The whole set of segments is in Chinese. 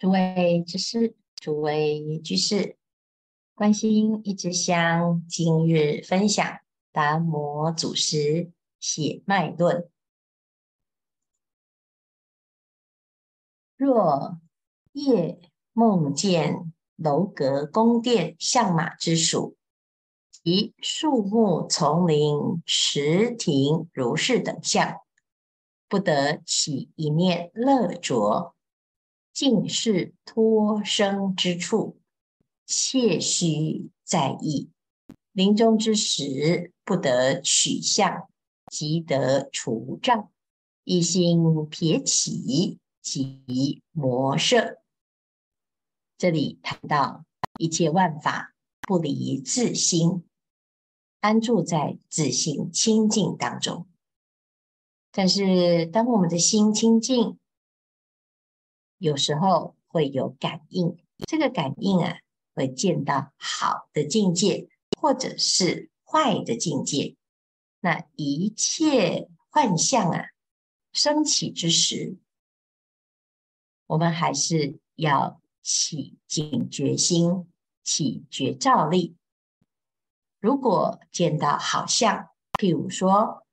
诸位居士，诸位居士，观心一枝香，今日分享达摩祖师血脉论。若夜梦见楼阁宫殿象马之属，及树木丛林池亭如是等相，不得起一念乐着，尽是托生之处，切须在意。临终之时，不得取相，即得除障，一心撇起，即魔摄。这里谈到一切万法不离自心，安住在自心清净当中。但是，当我们的心清净，有时候会有感应，这个感应啊，会见到好的境界，或者是坏的境界。那一切幻象啊，升起之时，我们还是要起警觉心，起觉照力。如果见到好相，譬如说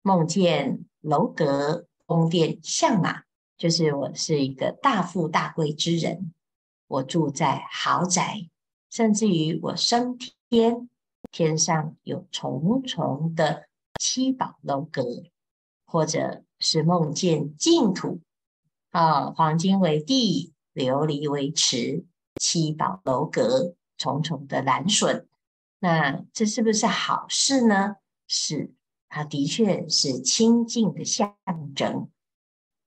梦见楼阁宫殿象马。就是我是一个大富大贵之人，我住在豪宅，甚至于我升天，天上有重重的七宝楼阁，或者是梦见净土啊，黄金为地，琉璃为池，七宝楼阁，重重的栏楯，那这是不是好事呢？是，它的确是清净的象征。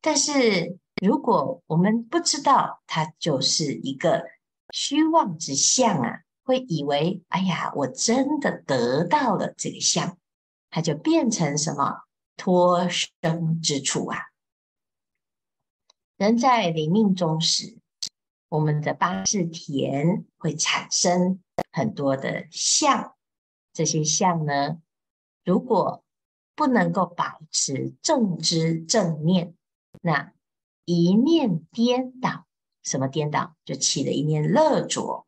但是，如果我们不知道它就是一个虚妄之相啊，会以为哎呀，我真的得到了这个相，它就变成什么托生之处啊？人在临命终时，我们的八字田会产生很多的相，这些相呢，如果不能够保持正知正念。那一念颠倒，什么颠倒？就起了一念乐着，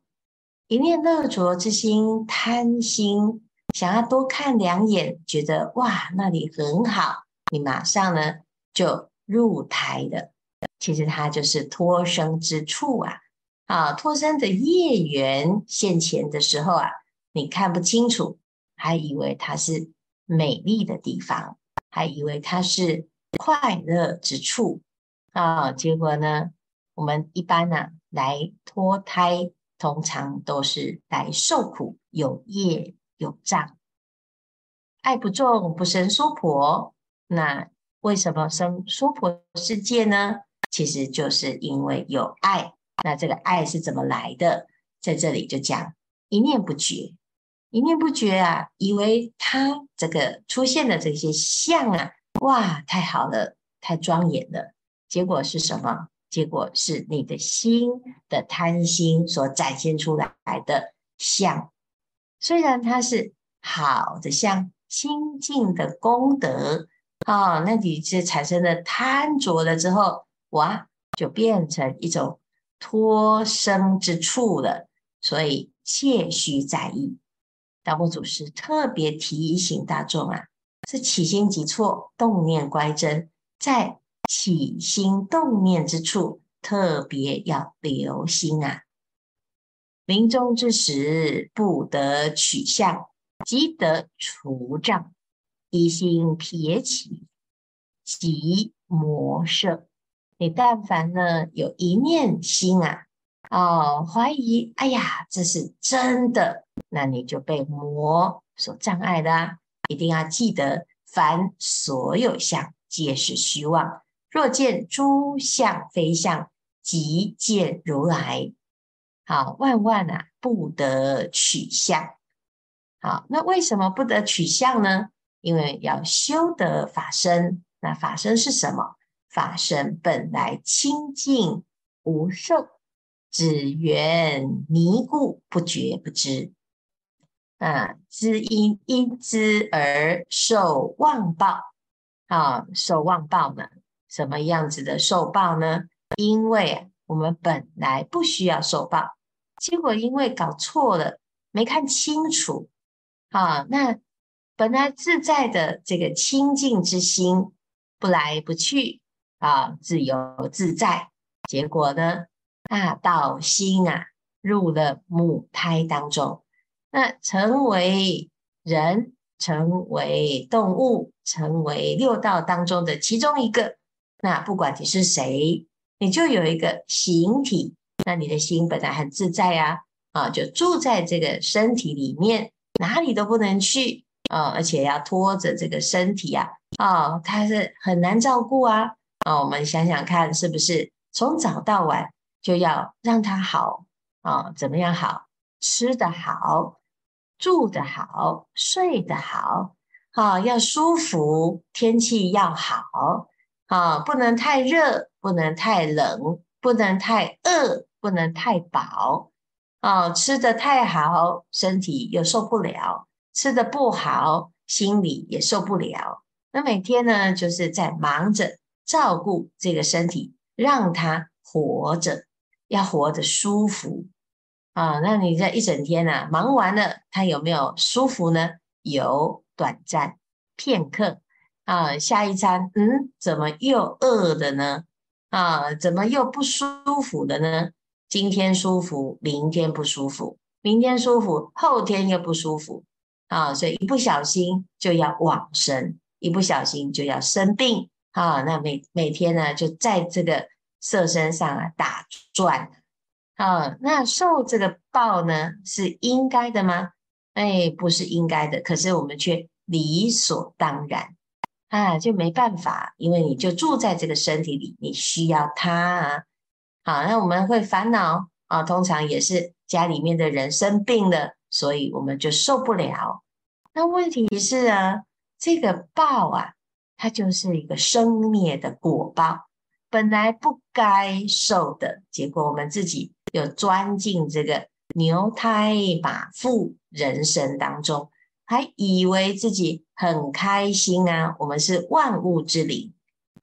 一念乐着之心，贪心，想要多看两眼，觉得哇，那里很好，你马上呢就入胎了。其实它就是托生之处啊！啊，托生的业缘现前的时候啊，你看不清楚，还以为它是美丽的地方，还以为它是。快乐之处啊，结果呢，我们一般呢、啊、来脱胎，通常都是来受苦，有业有障，爱不重不生娑婆。那为什么生娑婆世界呢？其实就是因为有爱。那这个爱是怎么来的？在这里就讲一念不绝，一念不绝啊，以为他这个出现的这些相啊。哇，太好了，太庄严了。结果是什么？结果是你的心的贪心所展现出来的相。虽然它是好的相，清净的功德啊，那你这产生了贪着了之后，哇，就变成一种托生之处了。所以切须在意。达摩祖师特别提醒大众啊。是起心即错，动念乖真，在起心动念之处，特别要留心啊！临终之时，不得取相，即得除障，一心撇起，即魔摄。你但凡呢有一念心啊，哦，怀疑，哎呀，这是真的，那你就被魔所障碍的。一定要记得，凡所有相皆是虚妄。若见诸相非相，即见如来。好，万万啊，不得取相。好，那为什么不得取相呢？因为要修得法身。那法身是什么？法身本来清净无受，只缘迷故不觉不知。啊，知因因知而受妄报，啊，受妄报呢？什么样子的受报呢？因为我们本来不需要受报，结果因为搞错了，没看清楚，啊，那本来自在的这个清净之心，不来不去啊，自由自在，结果呢，大，道心啊，入了母胎当中，那成为人。成为动物，成为六道当中的其中一个。那不管你是谁，你就有一个形体。那你的心本来很自在呀，啊，啊，就住在这个身体里面，哪里都不能去啊，而且要拖着这个身体啊，啊，它是很难照顾啊。啊，我们想想看，是不是从早到晚就要让它好啊？怎么样好？吃得好。住得好，睡得好，啊，要舒服，天气要好，啊，不能太热，不能太冷，不能太饿，不能太饱，啊，吃得太好，身体又受不了；吃得不好，心里也受不了。那每天呢，就是在忙着照顾这个身体，让它活着，要活得舒服。啊，那你这一整天呢、啊，忙完了，他有没有舒服呢？有，短暂片刻啊。下一餐，嗯，怎么又饿的呢？啊，怎么又不舒服的呢？今天舒服，明天不舒服，明天舒服，后天又不舒服啊。所以一不小心就要往生，一不小心就要生病啊。那每每天呢，就在这个色身上啊打转。啊，那受这个报呢，是应该的吗？哎，不是应该的，可是我们却理所当然啊，就没办法，因为你就住在这个身体里，你需要它啊。好，那我们会烦恼啊，通常也是家里面的人生病了，所以我们就受不了。那问题是啊，这个报啊，它就是一个生灭的果报，本来不该受的结果，我们自己。又钻进这个牛胎马腹人生当中，还以为自己很开心啊！我们是万物之灵，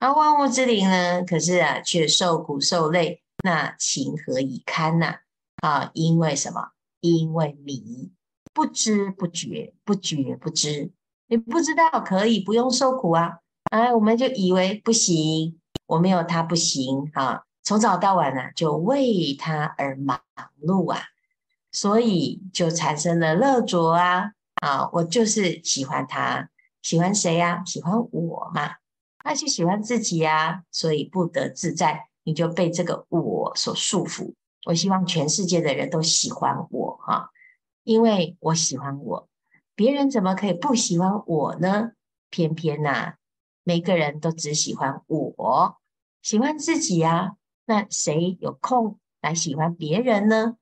而万物之灵呢，可是啊，却受苦受累，那情何以堪呐？啊，因为什么？因为迷，不知不觉，不觉不知，你不知道可以不用受苦啊！哎，我们就以为不行，我没有他不行啊！从早到晚呢、就为他而忙碌啊，所以就产生了乐着啊啊！我就是喜欢他，喜欢谁呀、喜欢我嘛？那就喜欢自己呀、所以不得自在，你就被这个我所束缚。我希望全世界的人都喜欢我哈、因为我喜欢我，别人怎么可以不喜欢我呢？偏偏呐、啊，每个人都只喜欢我，喜欢自己呀、那谁有空来喜欢别人呢？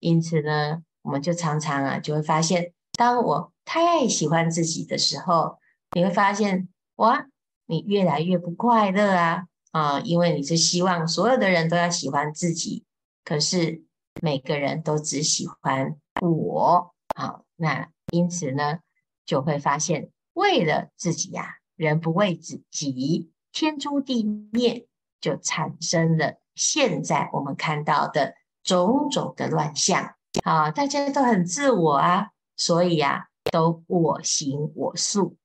因此呢，我们就常常啊，就会发现，当我太喜欢自己的时候，你会发现，哇，你越来越不快乐啊啊！因为你是希望所有的人都要喜欢自己，可是每个人都只喜欢我。好，那因此呢，就会发现，为了自己呀、人不为自己，天诛地灭。就产生了现在我们看到的种种的乱象啊！大家都很自我啊，所以啊，都我行我素，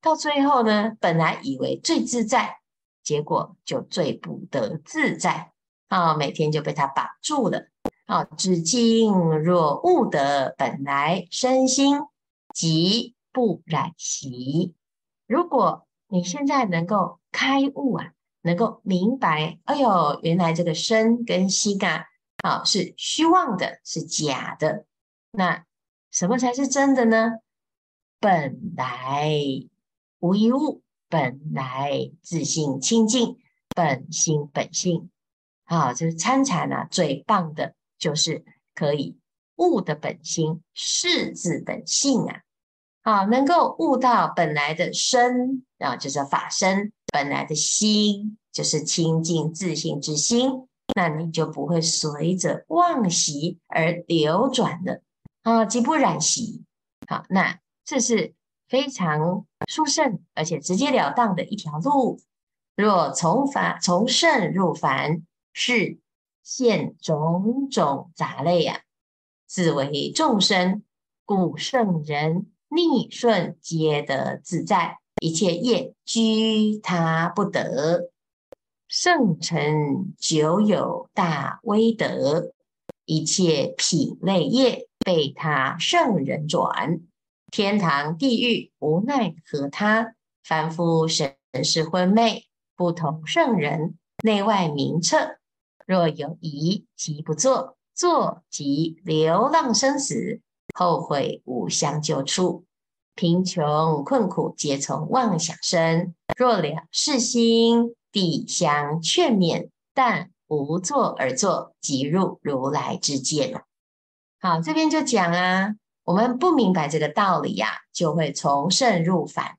到最后呢，本来以为最自在，结果就最不得自在啊！每天就被他绑住了啊！至今若悟得本来身心，即不染习。如果你现在能够开悟啊！能够明白，哎呦，原来这个身跟膝盖，啊是虚妄的，是假的。那什么才是真的呢？本来无一物，本来自性清净，本心本性。啊，这是参禅啊，最棒的就是可以悟的本心，识自本性啊。啊，能够悟到本来的身啊，就是法身。本来的心就是清净自信之心，那你就不会随着妄习而流转的啊，即不染习。好，那这是非常殊胜而且直截了当的一条路。若从法从圣入凡，是现种种杂类呀、啊，自为众生，故圣人逆顺皆得自在，一切业居他不得。圣臣久有大威德，一切品类业被他圣人转，天堂地狱无奈何他，凡夫神识昏昧，不同圣人，内外明彻。若有疑，即不做；做即流浪生死，后悔无相救处。贫穷困苦皆从妄想生。若了世心，必相劝勉，但无作而作，即入如来之见。好，这边就讲啊，我们不明白这个道理呀、啊，就会从圣入凡。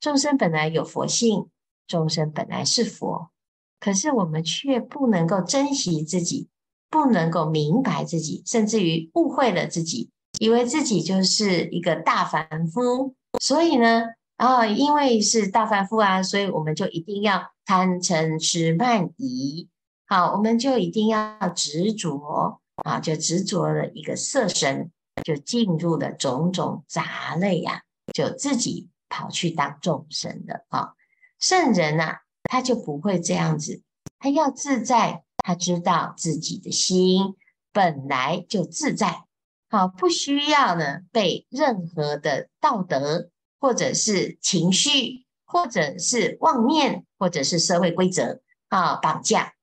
众生本来有佛性，众生本来是佛。可是我们却不能够珍惜自己，不能够明白自己，甚至于误会了自己，以为自己就是一个大凡夫。所以呢，啊，因为是大凡夫啊，所以我们就一定要贪嗔痴慢疑。好，我们就一定要执着啊，就执着了一个色身，就进入了种种杂类呀、啊，就自己跑去当众生了啊。圣人呐、啊。他就不会这样子，他要自在，他知道自己的心本来就自在，好，不需要呢被任何的道德或者是情绪，或者是妄念，或者是社会规则啊绑架。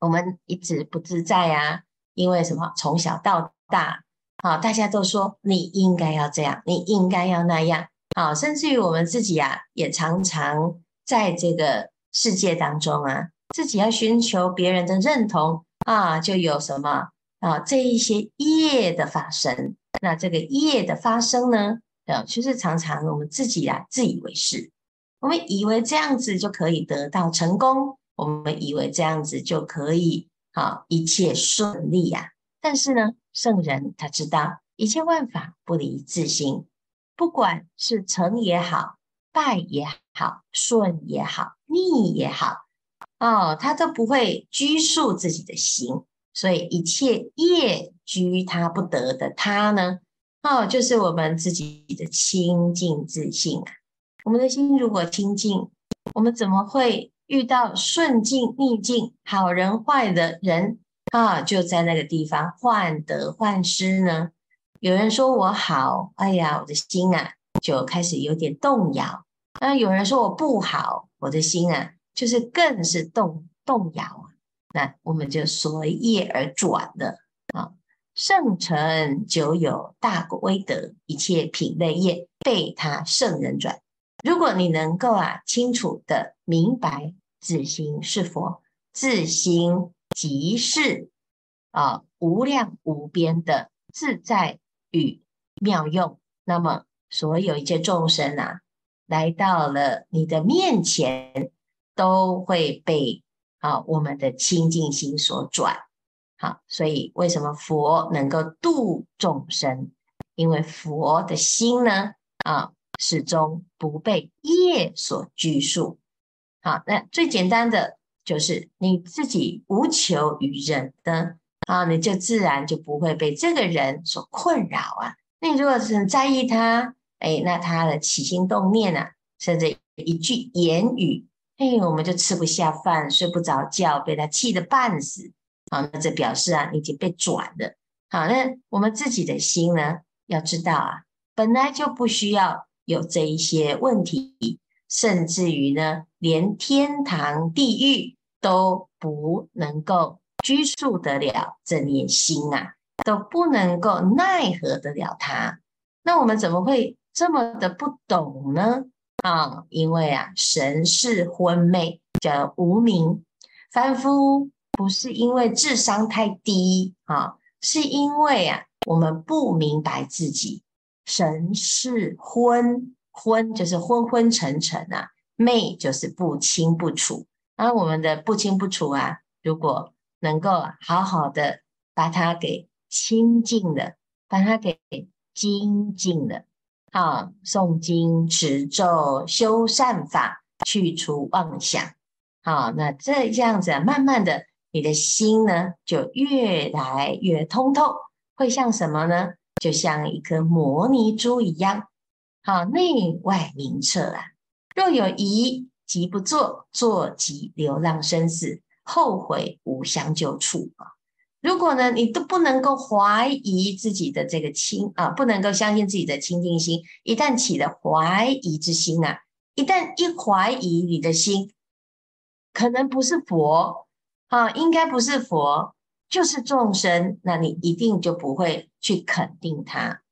我们一直不自在啊，因为什么？从小到大，啊，大家都说你应该要这样，你应该要那样，啊，甚至于我们自己啊，也常常在这个。世界当中啊，自己要寻求别人的认同啊，就有什么啊，这一些业的发生。那这个业的发生呢，呃，就是常常我们自己啊自以为是，我们以为这样子就可以得到成功，我们以为这样子就可以啊一切顺利呀、啊。但是呢，圣人他知道一切万法不离自心，不管是成也好，败也好，顺也好。逆也好，哦，他都不会拘束自己的心，所以一切业居他不得的他呢，哦，就是我们自己的清净自信啊。我们的心如果清净，我们怎么会遇到顺境逆境、好人坏的人啊？就在那个地方患得患失呢？有人说我好，哎呀，我的心啊就开始有点动摇。那有人说我不好。我的心啊，就是更是动动摇啊。那我们就随业而转了啊。圣尘久有大威德，一切品类业被他圣人转。如果你能够啊，清楚的明白自心是佛，自心即是啊无量无边的自在与妙用，那么所有一切众生啊。来到了你的面前，都会被啊我们的清净心所转。好，所以为什么佛能够度众生？因为佛的心呢啊始终不被业所拘束。好，那最简单的就是你自己无求于人的啊，你就自然就不会被这个人所困扰啊。那你如果是在意他。哎，那他的起心动念啊，甚至一句言语，哎，我们就吃不下饭，睡不着觉，被他气得半死。好，那这表示啊，已经被转了。好，那我们自己的心呢，要知道啊，本来就不需要有这一些问题，甚至于呢，连天堂地狱都不能够拘束得了这念心啊，都不能够奈何得了他。那我们怎么会？这么的不懂呢？啊，因为啊，神是昏昧，叫无明。凡夫不是因为智商太低啊，是因为啊，我们不明白自己。神是昏，昏就是昏昏沉沉啊，昧就是不清不楚。那我们的不清不楚啊，如果能够好好的把它给清净了，把它给精进了。啊，诵经持咒修善法，去除妄想。好，那这样子，慢慢的你的心呢就越来越通透，会像什么呢？就像一颗摩尼珠一样，好，内外明澈啊。若有疑，即不作，作即流浪生死，后悔无相救处啊。如果呢，你都不能够怀疑自己的这个清啊，不能够相信自己的清净心，一旦起了怀疑之心啊，一旦一怀疑你的心，可能不是佛啊，应该不是佛。就是众生，那你一定就不会去肯定他。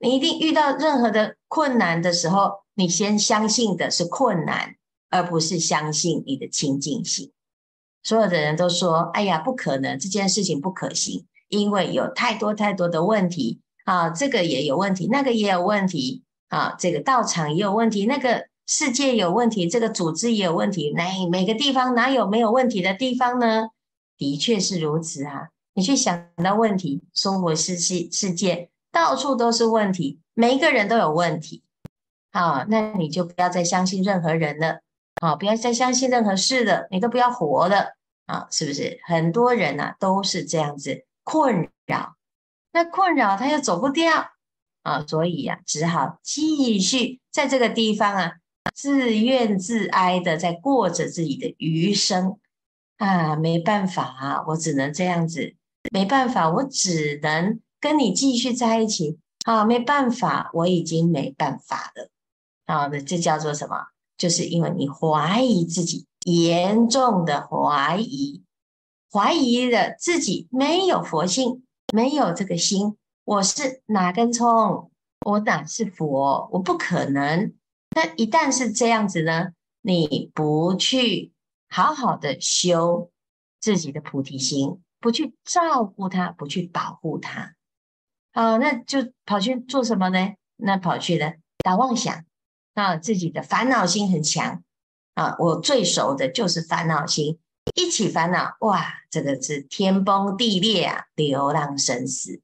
你一定遇到任何的困难的时候，你先相信的是困难，而不是相信你的清净心。所有的人都说：“哎呀，不可能，这件事情不可行，因为有太多太多的问题啊，这个也有问题，那个也有问题啊，这个道场也有问题，那个世界有问题，这个组织也有问题。哪每个地方哪有没有问题的地方呢？”的确是如此啊！你去想到问题，娑婆世世世界到处都是问题，每一个人都有问题。好，那你就不要再相信任何人了，好，不要再相信任何事了，你都不要活了啊！是不是？很多人啊都是这样子困扰，那困扰他又走不掉啊，所以呀、啊，只好继续在这个地方啊自怨自哀的在过着自己的余生。啊，没办法啊，我只能这样子。没办法，我只能跟你继续在一起。啊，没办法，我已经没办法了。啊，那这叫做什么？就是因为你怀疑自己，严重的怀疑，怀疑了自己没有佛性，没有这个心。我是哪根葱？我哪是佛？我不可能。那一旦是这样子呢？你不去。好好的修自己的菩提心，不去照顾他，不去保护他，好，那就跑去做什么呢？那跑去呢，打妄想啊，自己的烦恼心很强啊。我最熟的就是烦恼心，一起烦恼，哇，这个是天崩地裂啊，流浪生死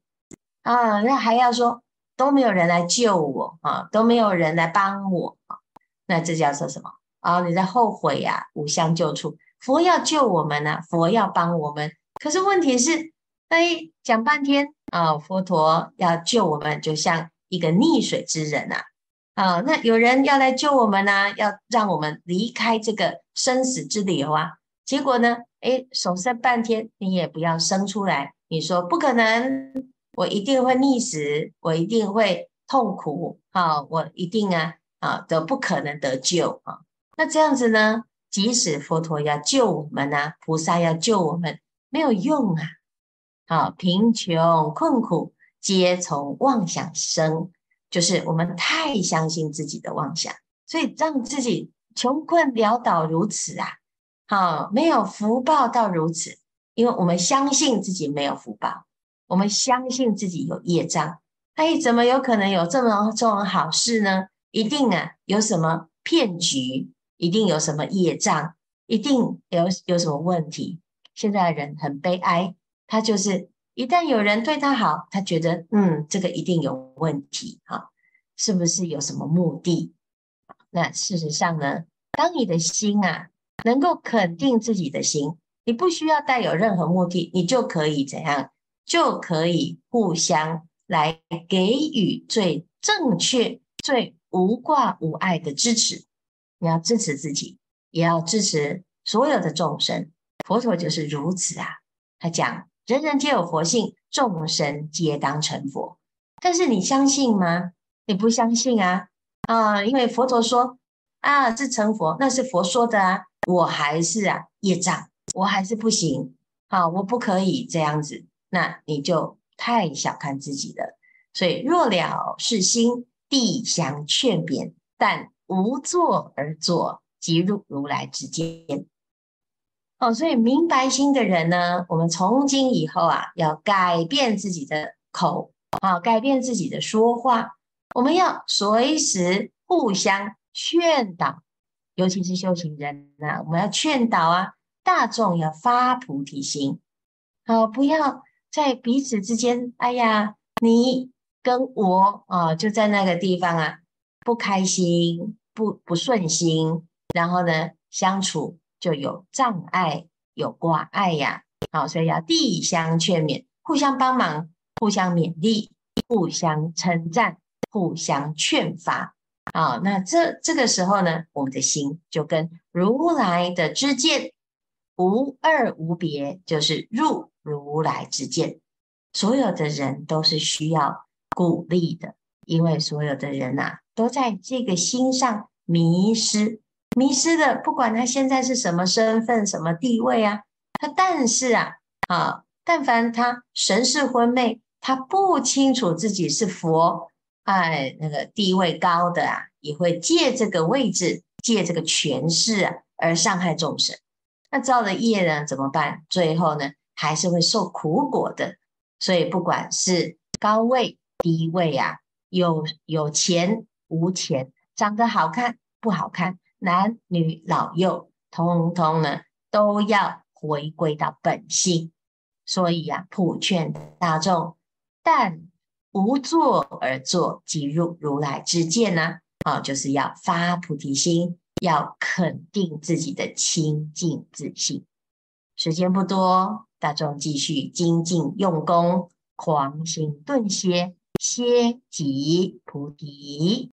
啊。那还要说都没有人来救我啊，都没有人来帮我啊，那这叫做什么？啊、你在后悔呀、啊？无相救处，佛要救我们呢、佛要帮我们。可是问题是，哎，讲半天啊、佛陀要救我们，就像一个溺水之人呐。啊、那有人要来救我们呢、要让我们离开这个生死之流啊。结果呢，哎，手伸半天，你也不要生出来。你说不可能，我一定会溺死，我一定会痛苦啊、我一定啊啊都不可能得救啊。那这样子呢？即使佛陀要救我们呐、啊，菩萨要救我们，没有用啊！好，贫穷困苦皆从妄想生，就是我们太相信自己的妄想，所以让自己穷困潦倒如此啊！好，没有福报到如此，因为我们相信自己没有福报，我们相信自己有业障，哎，怎么有可能有这么这种好事呢？一定啊，有什么骗局？一定有什么业障，一定有有什么问题。现在的人很悲哀，他就是一旦有人对他好，他觉得嗯，这个一定有问题哈，是不是有什么目的？那事实上呢，当你的心啊能够肯定自己的心，你不需要带有任何目的，你就可以怎样？就可以互相来给予最正确、最无挂无碍的支持。你要支持自己，也要支持所有的众生。佛陀就是如此啊！他讲：人人皆有佛性，众生皆当成佛。但是你相信吗？你不相信啊！啊，因为佛陀说啊，是成佛，那是佛说的啊。我还是啊业障，我还是不行啊，我不可以这样子。那你就太小看自己了。所以若了是心，必相劝勉，但。无作而作，即入如来之间。哦，所以明白心的人呢，我们从今以后啊，要改变自己的口啊，改变自己的说话。我们要随时互相劝导，尤其是修行人呢、啊，我们要劝导啊，大众要发菩提心。好、不要在彼此之间，哎呀，你跟我啊，就在那个地方啊，不开心。不不顺心，然后呢，相处就有障碍、有挂碍呀。好，所以要递相劝勉，互相帮忙，互相勉励，互相称赞，互相劝发。好，那这这个时候呢，我们的心就跟如来的知见无二无别，就是入如来之见。所有的人都是需要鼓励的，因为所有的人呐、啊，都在这个心上迷失，迷失的，不管他现在是什么身份、什么地位啊。他但是啊，啊，但凡他神识昏昧，他不清楚自己是佛，哎，那个地位高的啊，也会借这个位置，借这个权势啊，而伤害众生。那造了业呢，怎么办？最后呢，还是会受苦果的。所以不管是高位低位啊，有有钱无钱，长得好看不好看，男女老幼，通通呢都要。回归到本性，所以呀、啊，普劝大众，但无作而作，即入如来之见呢、啊？啊，就是要发菩提心，要肯定自己的清净自信。时间不多，大众继续精进用功，狂行顿歇，歇即菩提。